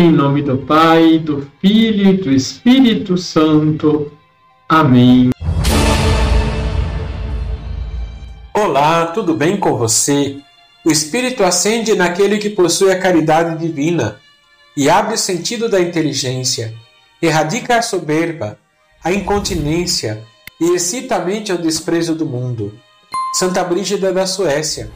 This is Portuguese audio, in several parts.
Em nome do Pai, do Filho e do Espírito Santo. Amém. Olá, tudo bem com você? O Espírito acende naquele que possui a caridade divina e abre o sentido da inteligência, erradica a soberba, a incontinência e excita a mente ao desprezo do mundo. Santa Brígida da Suécia.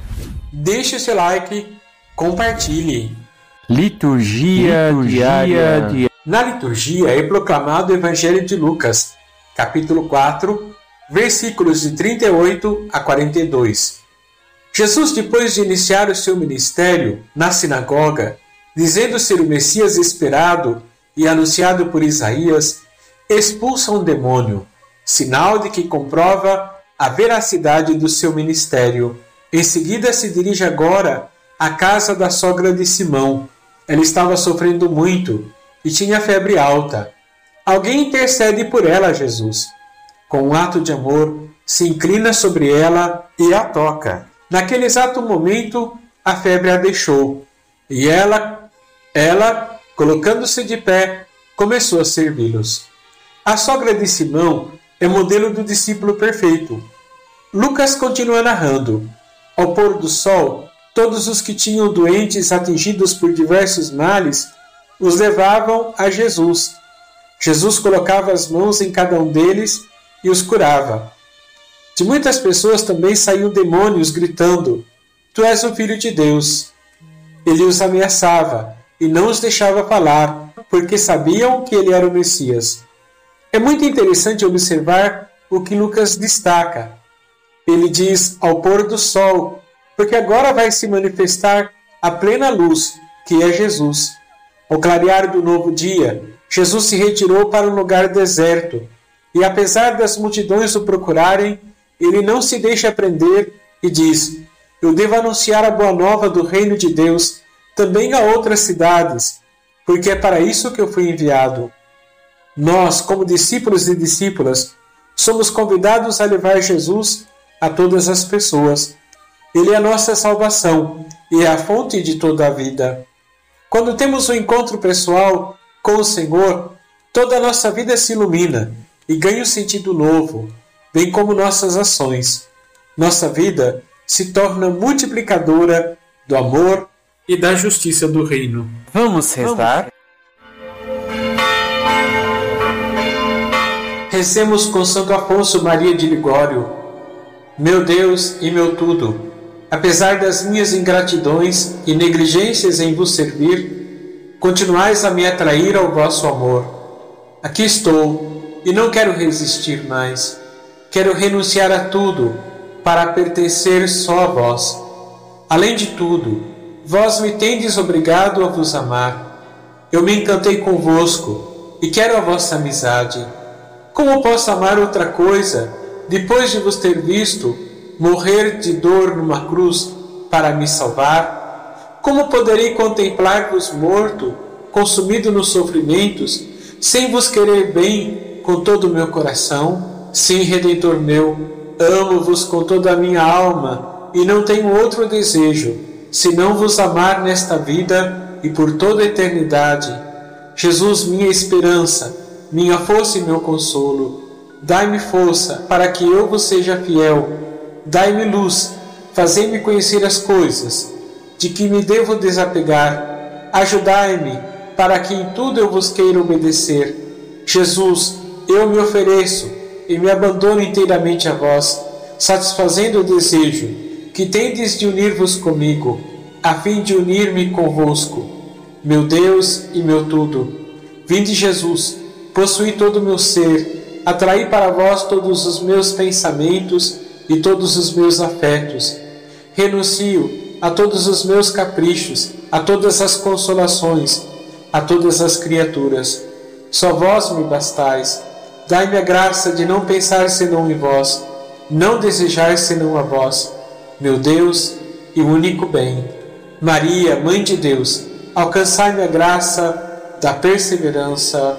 Deixe o seu like, compartilhe. Liturgia, liturgia diária. Na liturgia é proclamado o Evangelho de Lucas, capítulo 4, versículos de 38 a 42. Jesus, depois de iniciar o seu ministério na sinagoga, dizendo ser o Messias esperado e anunciado por Isaías, expulsa um demônio, sinal de que comprova a veracidade do seu ministério. Em seguida, se dirige agora à casa da sogra de Simão, ela estava sofrendo muito e tinha febre alta. Alguém intercede por ela, Jesus. Com um ato de amor, se inclina sobre ela e a toca. Naquele exato momento, a febre a deixou e ela, ela, colocando-se de pé, começou a servi-los. A sogra de Simão é modelo do discípulo perfeito. Lucas continua narrando. Ao pôr do sol, Todos os que tinham doentes atingidos por diversos males os levavam a Jesus. Jesus colocava as mãos em cada um deles e os curava. De muitas pessoas também saíam demônios gritando: Tu és o Filho de Deus. Ele os ameaçava e não os deixava falar, porque sabiam que ele era o Messias. É muito interessante observar o que Lucas destaca. Ele diz: Ao pôr do sol, porque agora vai se manifestar a plena luz, que é Jesus. Ao clarear do novo dia, Jesus se retirou para um lugar deserto, e apesar das multidões o procurarem, ele não se deixa prender e diz: Eu devo anunciar a boa nova do reino de Deus também a outras cidades, porque é para isso que eu fui enviado. Nós, como discípulos e discípulas, somos convidados a levar Jesus a todas as pessoas ele é a nossa salvação e é a fonte de toda a vida. Quando temos um encontro pessoal com o Senhor, toda a nossa vida se ilumina e ganha um sentido novo, bem como nossas ações. Nossa vida se torna multiplicadora do amor e da justiça do reino. Vamos rezar? Recemos com Santo Afonso Maria de Ligório. Meu Deus e meu tudo apesar das minhas ingratidões e negligências em vos servir, continuais a me atrair ao vosso amor. Aqui estou e não quero resistir mais. Quero renunciar a tudo para pertencer só a vós. Além de tudo, vós me tendes obrigado a vos amar. Eu me encantei convosco e quero a vossa amizade. Como posso amar outra coisa depois de vos ter visto morrer de dor numa cruz para me salvar? Como poderei contemplar-vos morto, consumido nos sofrimentos, sem vos querer bem com todo o meu coração? Sim, Redentor meu, amo-vos com toda a minha alma e não tenho outro desejo, senão vos amar nesta vida e por toda a eternidade. Jesus, minha esperança, minha força e meu consolo, dai-me força para que eu vos seja fiel Dai-me luz, fazei-me conhecer as coisas, de que me devo desapegar. Ajudai-me, para que em tudo eu vos queira obedecer. Jesus, eu me ofereço e me abandono inteiramente a vós, satisfazendo o desejo que tendes de unir-vos comigo, a fim de unir-me convosco. Meu Deus e meu tudo, vinde Jesus, possuí todo o meu ser, atraí para vós todos os meus pensamentos e todos os meus afetos. Renuncio a todos os meus caprichos, a todas as consolações, a todas as criaturas. Só vós me bastais. Dai-me a graça de não pensar senão em vós, não desejar senão a vós, meu Deus e único bem. Maria, Mãe de Deus, alcançai-me a graça da perseverança.